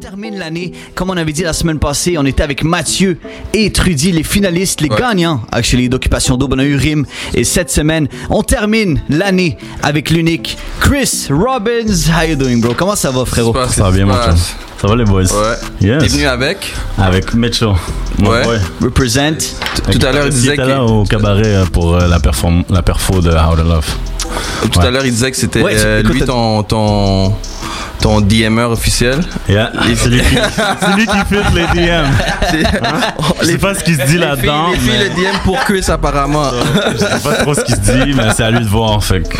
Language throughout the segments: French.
termine l'année. Comme on avait dit la semaine passée, on était avec Mathieu et Trudy, les finalistes, les gagnants, actually, d'Occupation Double. On a eu Rim. Et cette semaine, on termine l'année avec l'unique Chris Robbins. How you doing, bro? Comment ça va, frérot? Ça va bien, mon chum. Ça va, les boys? Ouais. Yes. T'es venu avec? Avec Mitchell. mon Ouais. boy. Represent. Tout à l'heure, il disait était que là au cabaret euh, pour euh, la, perform- la perfo de How to Love. tout à Ouais. l'heure il disait que c'était Ouais, euh, lui ton ton DMer officiel? Yeah. C'est lui, qui- c'est lui qui fit les DM. Je sais pas ce qui se dit là-dedans. les filles, mais le DM pour Chris apparemment. Je sais pas trop ce qui se dit, mais c'est à lui de voir. Fait que-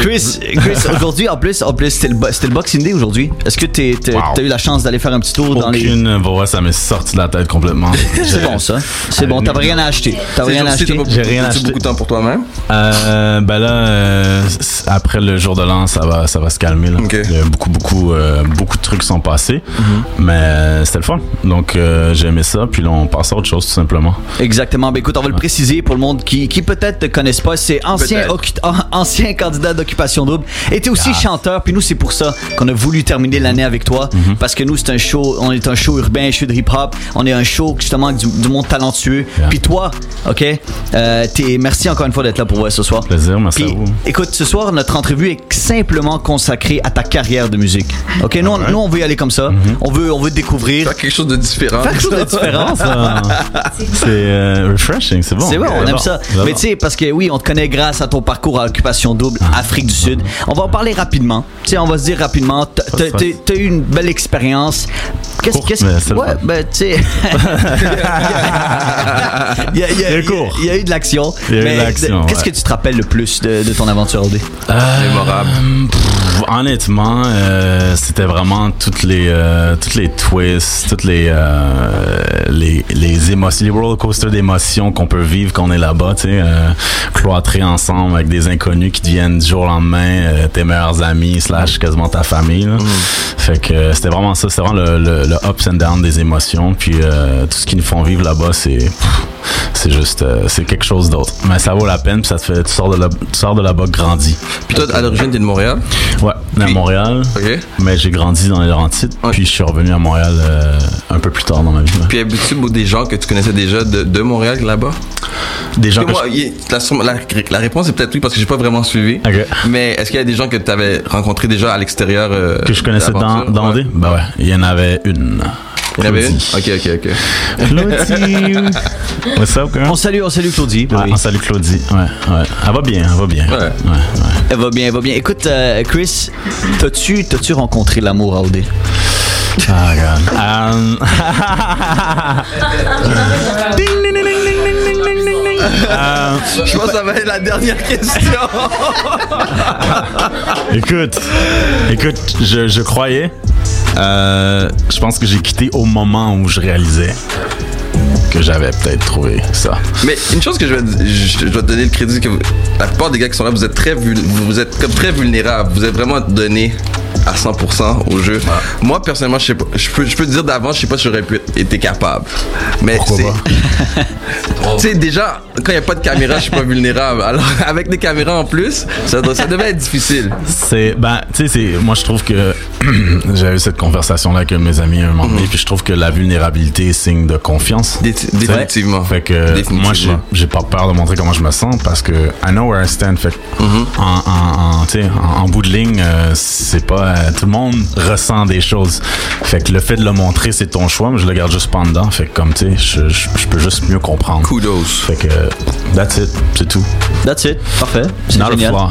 Chris, Chris aujourd'hui, en plus, en plus c'était le, Boxing Day aujourd'hui. Est-ce que Wow. t'as eu la chance d'aller faire un petit tour dans les. Aucune voix, ça m'est sorti de la tête complètement. C'est bon, ça. C'est bon, t'avais rien à acheter. T'avais rien à acheter. t'as J'ai rien acheté. beaucoup de temps pour toi-même. Euh, ben là, euh, après le jour de l'an, ça va, ça va se calmer. Là. Ok. Il y a beaucoup, beaucoup, euh, beaucoup de trucs sont passés, mais euh, c'était le fun. Donc euh, j'ai aimé ça, puis là on passe à autre chose tout simplement. Exactement. Ben écoute, on va le préciser pour le monde qui, qui peut-être te connaissent pas. C'est ancien, ancien candidat d'occupation double. Était aussi chanteur. Puis nous, c'est pour ça qu'on a voulu terminer l'année avec toi. Mhm. Parce que nous, c'est un show. On est un show urbain, un show de hip-hop. On est un show justement du, du monde talentueux. Yeah. Puis toi, ok. Euh, t'es- merci encore une fois d'être là pour moi ce soir. Plaisir, merci Puis, à vous. écoute, ce soir, notre entrevue est simplement consacrée à ta carrière de musique. Ok, nous, on, nous, on veut y aller comme ça. Mhm. On veut, on veut découvrir. Faire quelque chose de différent. Faire quelque chose de différent. Ça, c'est euh, refreshing, c'est bon. C'est vrai, on aime ça. Mais tu sais, parce que oui, on te connaît grâce à ton parcours à Occupation Double, Ah. Afrique du Sud. On va en parler rapidement. Tu sais, on va se dire rapidement. T'as- eu une belle expérience. Qu'est-ce le Ouais, ben tu sais. Il y a- eu de l'action. Il y a eu de Mais l'action, Qu'est-ce ouais. que tu te rappelles le plus de, de ton aventure OD? Mémorable. Pff, honnêtement, euh, c'était vraiment toutes les euh, toutes les twists, toutes les euh, les les émotions, les roller coasters d'émotions qu'on peut vivre quand on est là-bas, tu sais, cloîtrés ensemble avec des inconnus qui deviennent du jour au lendemain tes meilleurs amis slash quasiment ta famille. là. Fait que c'était vraiment ça, c'était vraiment le, le, le ups and downs des émotions, puis tout ce qui nous font vivre là-bas, c'est c'est juste euh, c'est quelque chose d'autre. Mais ça vaut la peine, puis ça te fait tu sors de là, tu sors de là-bas grandi. Puis toi, à l'origine, t'es de Montréal? Ouais, à Puis- Montréal. Ok. Mais j'ai grandi dans les Laurentides, Ouais. puis je suis revenu à Montréal euh, un peu plus tard dans ma vie. là. Puis habitude ou des gens que tu connaissais déjà de, de Montréal là-bas? Des gens que moi, je- la, la, la réponse est peut-être oui parce que j'ai pas vraiment suivi. Mais est-ce qu'il y a des gens que tu avais rencontrés déjà à l'extérieur euh, que je connaissais dans, dans Ouais. D? Ben ouais, il y en avait une. Il y en avait une? Claudie. Ok, ok, ok. Claudie! What's up, girl? On salue, on salue Claudie. Ouais, oui. on salue Claudie. Ouais, ouais. Elle va bien, elle va bien. Ouais. ouais. ouais. Elle va bien, elle va bien. Écoute, euh, Chris, t'as-tu t'as-tu rencontré l'amour à OD? Ah, God. Um, ding, ding, ding, ding, ding, ding, ding, ding, ding. Um, Je pense que ça va être la dernière question. Écoute, écoute, je, je croyais. Euh, je pense que j'ai quitté au moment où je réalisais que j'avais peut-être trouvé ça. Mais une chose que je vais, te donner le crédit, que la plupart des gars qui sont là, vous êtes très, vous êtes comme très vulnérables. Vous êtes vraiment donné à 100% au jeu. Moi, personnellement, je sais pas, je peux, je peux te dire d'avance, je sais pas si j'aurais pu été capable. Mais Pourquoi c'est, tu sais, déjà, quand il n'y a pas de caméra, je suis pas vulnérable. Alors, avec des caméras en plus, ça, devait être difficile. C'est ben tu sais moi je trouve que j'avais eu cette conversation là avec mes amis un moment donné puis je trouve que la vulnérabilité est signe de confiance. Dé- définitivement. Fait que Définitivement. moi j'ai pas peur de montrer comment je me sens parce que I know where I stand. Fait que Mm-hmm. en, en, en bout de ligne euh, c'est pas euh, tout le monde ressent des choses. Fait que le fait de le montrer c'est ton choix mais je le garde juste pas en dedans. Fait que comme tu sais je, je, je peux juste mieux comprendre. Kudos. Fait que that's it c'est tout. That's it. Parfait. C'est a génial. flaw.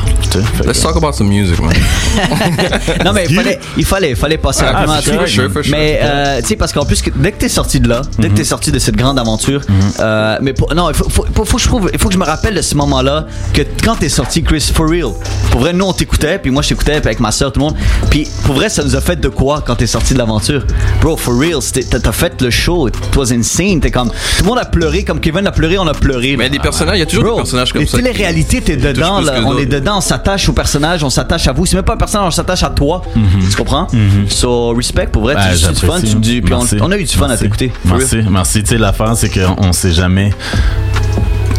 Let's que- talk about some music, man. Non, mais il fallait, il fallait, fallait passer Ah, rapidement à sure, sure, sure. Mais, euh, tu sais, parce qu'en plus, que dès que t'es sorti de là, dès que t'es sorti de cette grande aventure, euh, mais pour- non, il faut, faut, faut, faut que je trouve, il faut que je me rappelle de ce moment-là, que quand t'es sorti, Chris, for real. Pour vrai, nous, on t'écoutait, puis moi, je t'écoutais, puis avec ma soeur, tout le monde. Puis, pour vrai, ça nous a fait de quoi quand t'es sorti de l'aventure? Bro, for real, t'as fait le show, it was insane. T'es comme, tout le monde a pleuré, comme Kevin a pleuré, on a pleuré. Mais des personnages, il y a toujours Bro, des personnages comme les ça. qui- téléréalités, t'es dedans, là. On est dedans, on s'attache au personnage, on s'attache à vous. C'est même pas un personnage, on s'attache à toi. Tu comprends? So, respect, pour vrai, Ben, tu tu- du fun, tu dis, puis on, a eu du fun à t'écouter. Merci, real. merci. Tu sais, l'affaire, c'est qu'on on sait jamais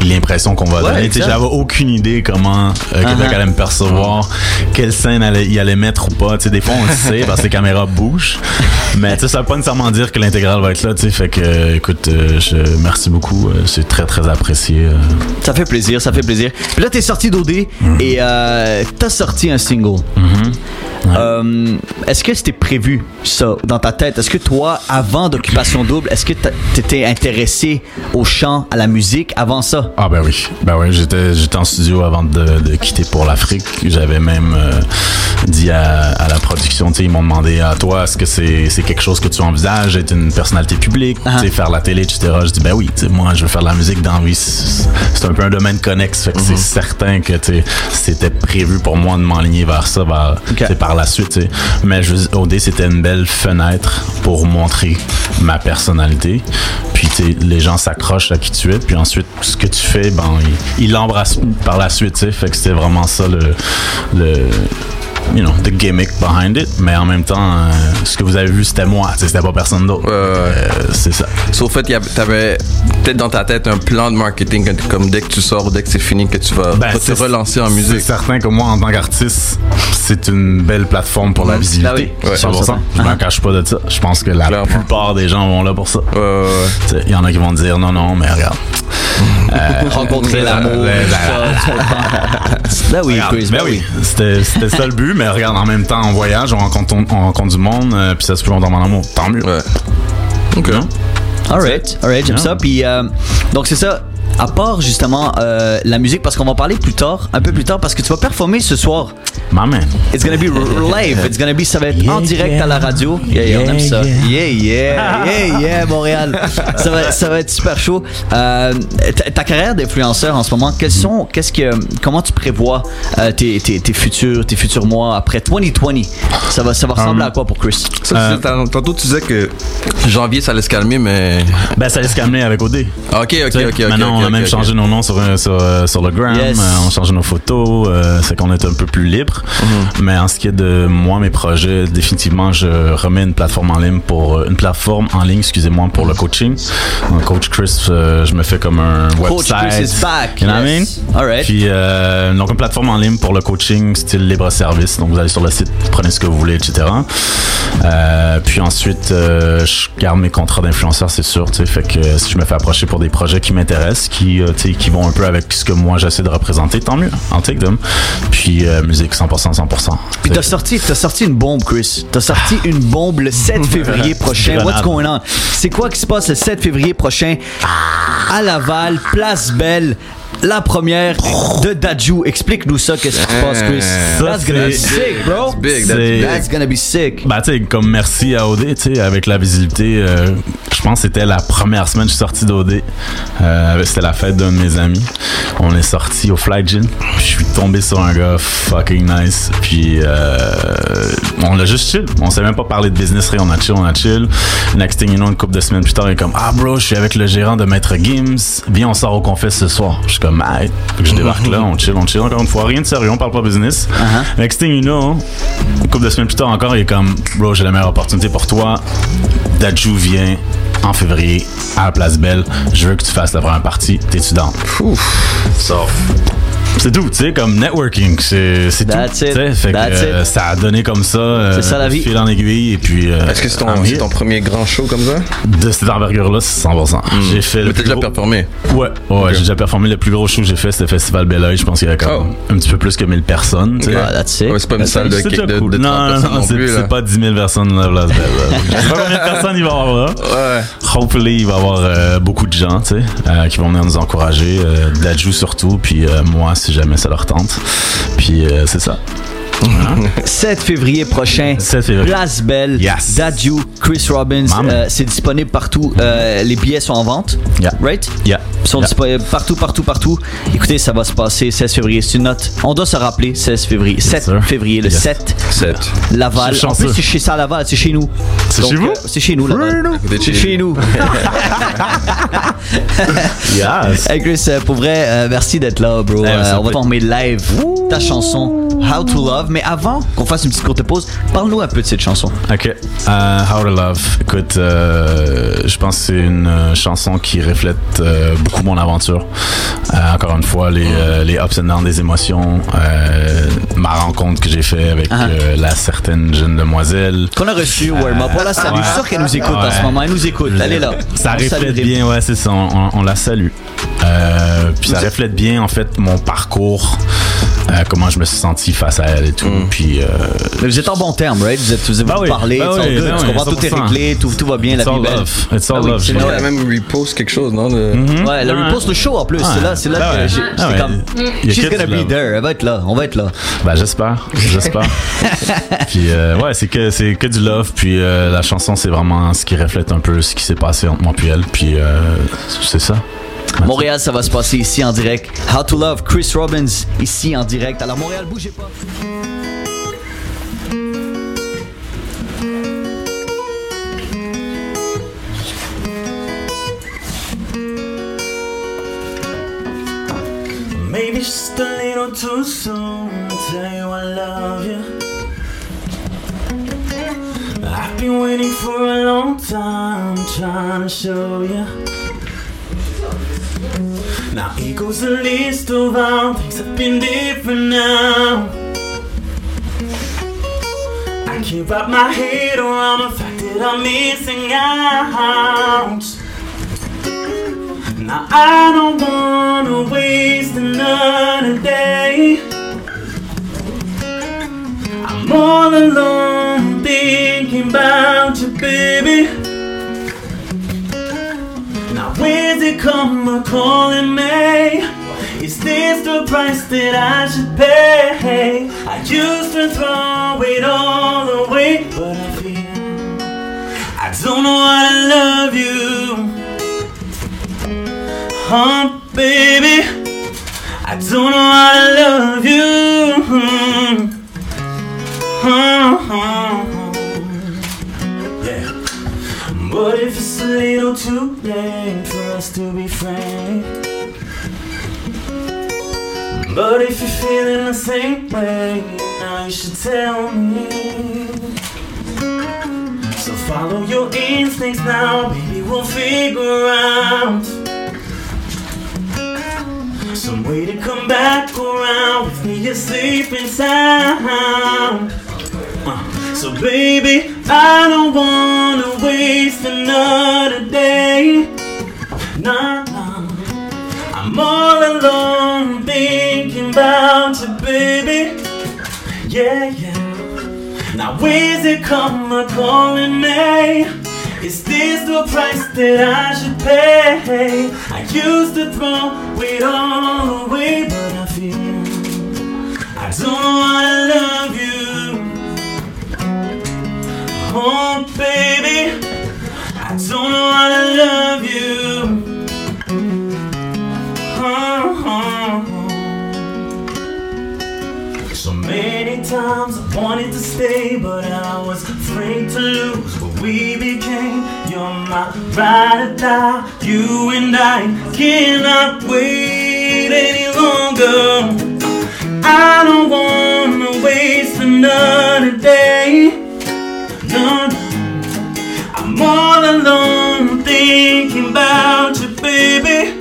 l'impression qu'on va Ouais, donner. Tu sais, exact. J'avais aucune idée comment euh, Québec Uh-huh. allait me percevoir, quelle scène allait, il allait mettre ou pas. Tu sais, des fois, on le sait parce que les caméras bougent. Mais ça veut pas nécessairement dire que l'intégrale va être là. tu sais. Fait que, euh, écoute, euh, je, merci beaucoup. euh, C'est très, très apprécié. euh. Ça fait plaisir, ça fait plaisir. Puis là, t'es sorti d'OD et euh, t'as sorti un single. Euh, est-ce que c'était prévu, ça, dans ta tête? Est-ce que toi, avant d'Occupation Double, est-ce que t'a- t'étais intéressé au chant, à la musique avant ça? Ah ben oui, ben oui, j'étais j'étais en studio avant de, de quitter pour l'Afrique. J'avais même euh, dit à, à la production, tu ils m'ont demandé à toi, est-ce que c'est quelque chose que tu envisages, être une personnalité publique, Ah. tu sais, faire la télé, etc. Je dis ben oui, moi je veux faire de la musique dans oui, c'est un peu un domaine connexe, fait que c'est certain que c'était prévu pour moi de m'enligner vers ça, vers, sais, par suite. Mais je, OD c'était une belle fenêtre pour montrer ma personnalité. Puis les gens s'accrochent à qui tu es, puis ensuite ce que tu fais, ben ils l'embrassent par la suite. tu sais. Fait que c'était vraiment ça le le you know, the gimmick behind it, mais en même temps, euh, ce que vous avez vu, c'était moi, c'était pas personne d'autre. Ouais, ouais, ouais. Euh, c'est ça. Sauf fait, y avait- t'avais peut-être dans ta tête un plan de marketing comme dès que tu sors ou dès que c'est fini que tu vas, Ben, te c'est- relancer en C'est musique. certain que moi, en tant qu'artiste, c'est une belle plateforme pour la visibilité. Ah oui, Ouais. 100%. Je m'en cache pas de ça. Je pense que la Clairement. plupart des gens vont là pour ça. Il y en a qui vont dire non, non, mais regarde. Rencontrer l'amour, ben? Ben oui, Regarde, Chris, ben ben oui, c'était c'était ça le but, mais regarde, en même temps, on voyage, on rencontre, on rencontre du monde, euh, puis ça se peut on tombe en amour. Tant mieux. Ouais. Ok. Alright, alright, j'aime Yeah. ça. Puis euh, donc c'est ça. À part justement euh, la musique, parce qu'on va en parler plus tard, un peu plus tard, parce que tu vas performer ce soir. My man. It's gonna be live. It's gonna be, ça va être en direct yeah. à la radio. Yeah, yeah, on aime Yeah, ça. yeah. Yeah, yeah, yeah, yeah, Montréal. Ça va, ça va être super chaud. Euh, ta, ta carrière d'influenceur en ce moment, quels sont, qu'est-ce que, comment tu prévois euh, tes, tes, tes futurs, tes futurs mois après 2020 Ça va, ça va ressembler Um, à quoi pour Chris? Ça, tu Euh, disais- tant- tantôt, tu disais que janvier, ça allait se calmer, mais. Ben, ça laisse calmer avec OD. Ok, ok, ok, ok. Maintenant, a même ok, changé nos noms sur, euh, sur, euh, sur le gram, Yes. euh, on a changé nos photos, euh, c'est qu'on est un peu plus libre. Mhm. Mais en ce qui est de moi, mes projets, définitivement, je remets une plateforme en ligne pour une plateforme en ligne, excusez-moi, pour le coaching. Donc, Coach Chris, euh, je me fais comme un Coach website. Chris is back. You know what I mean? Alright. Puis euh, donc une plateforme en ligne pour le coaching style libre service. Donc vous allez sur le site, prenez ce que vous voulez, etc. Euh, puis ensuite, je garde mes contrats d'influenceur, c'est sûr. tu sais. Fait que si je me fais approcher pour des projets qui m'intéressent, qui euh, qui vont un peu avec ce que moi j'essaie de représenter, tant mieux. Take them. Puis euh, musique 100%, 100%. Puis t'as sorti, sorti une bombe, Chris. T'as sorti une bombe le 7 février prochain. What's going on? C'est quoi qui se passe le 7 février prochain à Laval, Place Belle? La première de Daju. Explique-nous ça, qu'est-ce qui se passe, Chris? Ça, That's gonna be sick, bro. That's big, that's. That's gonna be sick. Bah, tu sais, comme merci à OD, tu sais, avec la visibilité, euh, je pense que c'était la première semaine que je suis sorti d'OD. Euh, c'était la fête d'un de mes amis. On est sorti au Fly Gin. Je suis tombé sur un gars fucking nice. Puis euh, on a juste chill. On s'est même pas parlé de business, rien. On a chill, on a chill. Next thing you know, une couple de semaines plus tard, il est comme Ah, bro, je suis avec le gérant de Maître Gims. Viens, on sort au confesse ce soir. Je suis comme, Fait que je débarque là, on chill, on chill. Encore une fois, rien de sérieux, on parle pas business. Uh-huh. Next thing you know, une couple de semaines plus tard encore, il est comme, bro, j'ai la meilleure opportunité pour toi. Daju vient en février à la Place Belle. Je veux que tu fasses la première partie. T'es-tu dans? So, c'est tout, tu sais, comme networking, c'est c'est tout. It. sais. Fait que, euh, ça a donné comme ça. euh, C'est ça, la vie. Fil en aiguille, et puis. euh, Est-ce que c'est ton, premier grand show comme ça? De cette envergure-là, c'est 100%. J'ai fait le Mais t'as déjà gros- performé? Ouais, ouais, j'ai déjà performé. Le plus gros show que j'ai fait, c'était le Festival Bel Oeil. Je pense qu'il y avait comme un petit peu plus que 1000 personnes. tu sais. Ah, that's it. Ouais, c'est pas une That's salle de, cool. de 30 non, non, personnes non, non c'est plus. là. c'est pas 10 000 personnes Place Belle. là. Je sais pas combien de personnes il va y avoir là. Ouais. Hopefully, il va y avoir beaucoup de gens, tu sais, qui vont venir nous encourager. Dajou surtout, puis moi, si jamais ça leur tente. Puis euh, c'est ça. 7 février prochain. 7 février. Place Belle. Yes. Chris Robbins. Euh, c'est disponible partout. Euh, les billets sont en vente. Yeah. Right? Yeah. Ils sont Yeah. disponibles partout, partout, partout. Écoutez, ça va se passer 16 février. C'est une note. On doit se rappeler 16 février. 7 sir. février, le Yes. 7. 7. Laval. En plus, c'est chez ça Laval, c'est chez nous. C'est chez vous? euh, C'est chez nous, Laval. C'est chez- chez nous. Yes. hey Chris, pour vrai, euh, merci d'être là, bro. Eh, Euh, ça on va t'envoyer live ta chanson How to Love. Love. Mais avant qu'on fasse une petite courte pause, parle-nous un peu de cette chanson. Ok. Euh, How to Love. Écoute, euh, je pense que c'est une euh, chanson qui reflète euh, beaucoup mon aventure. Euh, encore une fois, les, les ups and downs des émotions, ma rencontre que j'ai fait avec euh, la certaine jeune demoiselle. Qu'on a reçu, Warm Up. On la salue. Je suis sûr qu'elle nous écoute en ce Ouais. moment. Elle nous écoute. Elle est là. Ça On reflète bien, ouais, c'est ça. On, on- on la salue. Puis ça reflète bien, en fait, mon parcours, euh, comment je me suis senti face à elle et tout. Puis, euh, Mais vous êtes en bon terme, right? Vous êtes, vous avez Bah oui. parlé, Bah it's oui, good. bah tu oui, comprends, tout est 100%. réglé, tout, tout va bien, la It's vie all est belle. love. It's all Ah oui, love, c'est je Elle même repost quelque chose, non? de- Mhm. Ouais, elle repost le show en plus. C'est là, c'est là Ah que ouais. Ah ouais. comme. Il y a She's que gonna be love. there. Elle va être là. On va être là. Ben j'espère, j'espère. puis euh, ouais, c'est que c'est que du love. Puis euh, la chanson, c'est vraiment ce qui reflète un peu ce qui s'est passé entre moi et elle. Puis euh, c'est ça. Montréal, ça va se passer ici en direct. How to Love, Chris Robbins, ici en direct. Alors, Montréal, bougez pas. Maybe just a little too soon to tell you I love you. I've been waiting for a long time, trying to show you. Now here goes a list of all things have been different now. I can't wrap my head around the fact that I'm missing out. Now I don't wanna waste another day. I'm all alone thinking about you, baby. Where's it come a calling me? Is this the price that I should pay? I used to throw it all away, but I feel I don't know how to love you. Huh, baby? I don't know how to love you. It's a little too late for us to be frank. But if you're feeling the same way, now you should tell me. So follow your instincts now, baby, we'll figure out some way to come back around with me asleep sound. So baby, I don't wanna waste another day. Nah, nah. I'm all alone thinking about you, baby. Yeah, yeah. Now where's it come calling me? Is this the price that I should pay? I used to throw it all away, but I feel I don't know Oh, baby, I don't know how to love you. Oh, so many times I wanted to stay, but I was afraid to lose what we became. You're my ride or die, you and I cannot wait any longer. I don't wanna waste another day. No, no. I'm all alone thinking about you, baby.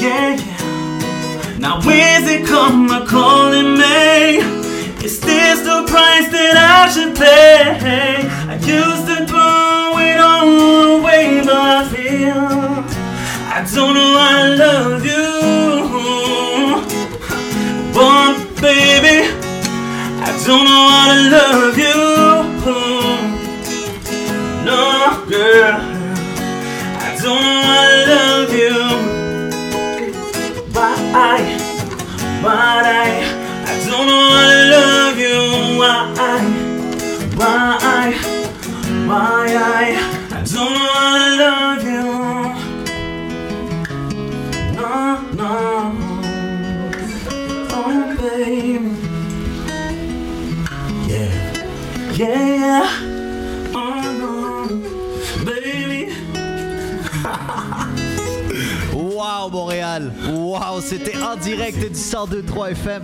Yeah, yeah. Now where's it come a calling me? Is this the price that I should pay? I used to throw it all away, but I feel I don't know I love you. But baby, I don't know how to love why, why, I don't know love you. No, no. Oh, baby. Yeah. Yeah. Oh, no. Baby. Wow, Montréal. Wow, c'était en direct du 102.3 FM.